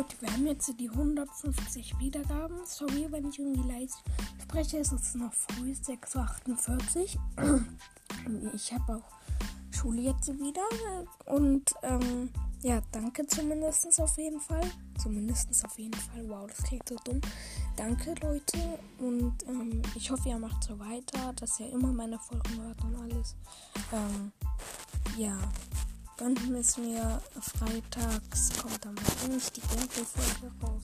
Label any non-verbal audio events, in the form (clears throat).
Leute, wir haben jetzt die 150 Wiedergaben. Sorry, wenn ich irgendwie leise spreche. Es ist noch früh, 6.48 Uhr. (clears throat) Ich habe auch Schule jetzt wieder. Und ähm, ja, danke zumindest auf jeden Fall. Zumindest auf jeden Fall. Wow, das klingt so dumm. Danke, Leute. Und ähm, ich hoffe, ihr macht so weiter, dass ihr immer meine Folgen hört und alles. Ähm, ja. Dann müssen wir freitags kommt dann wahrscheinlich die Gameplay-Folge raus.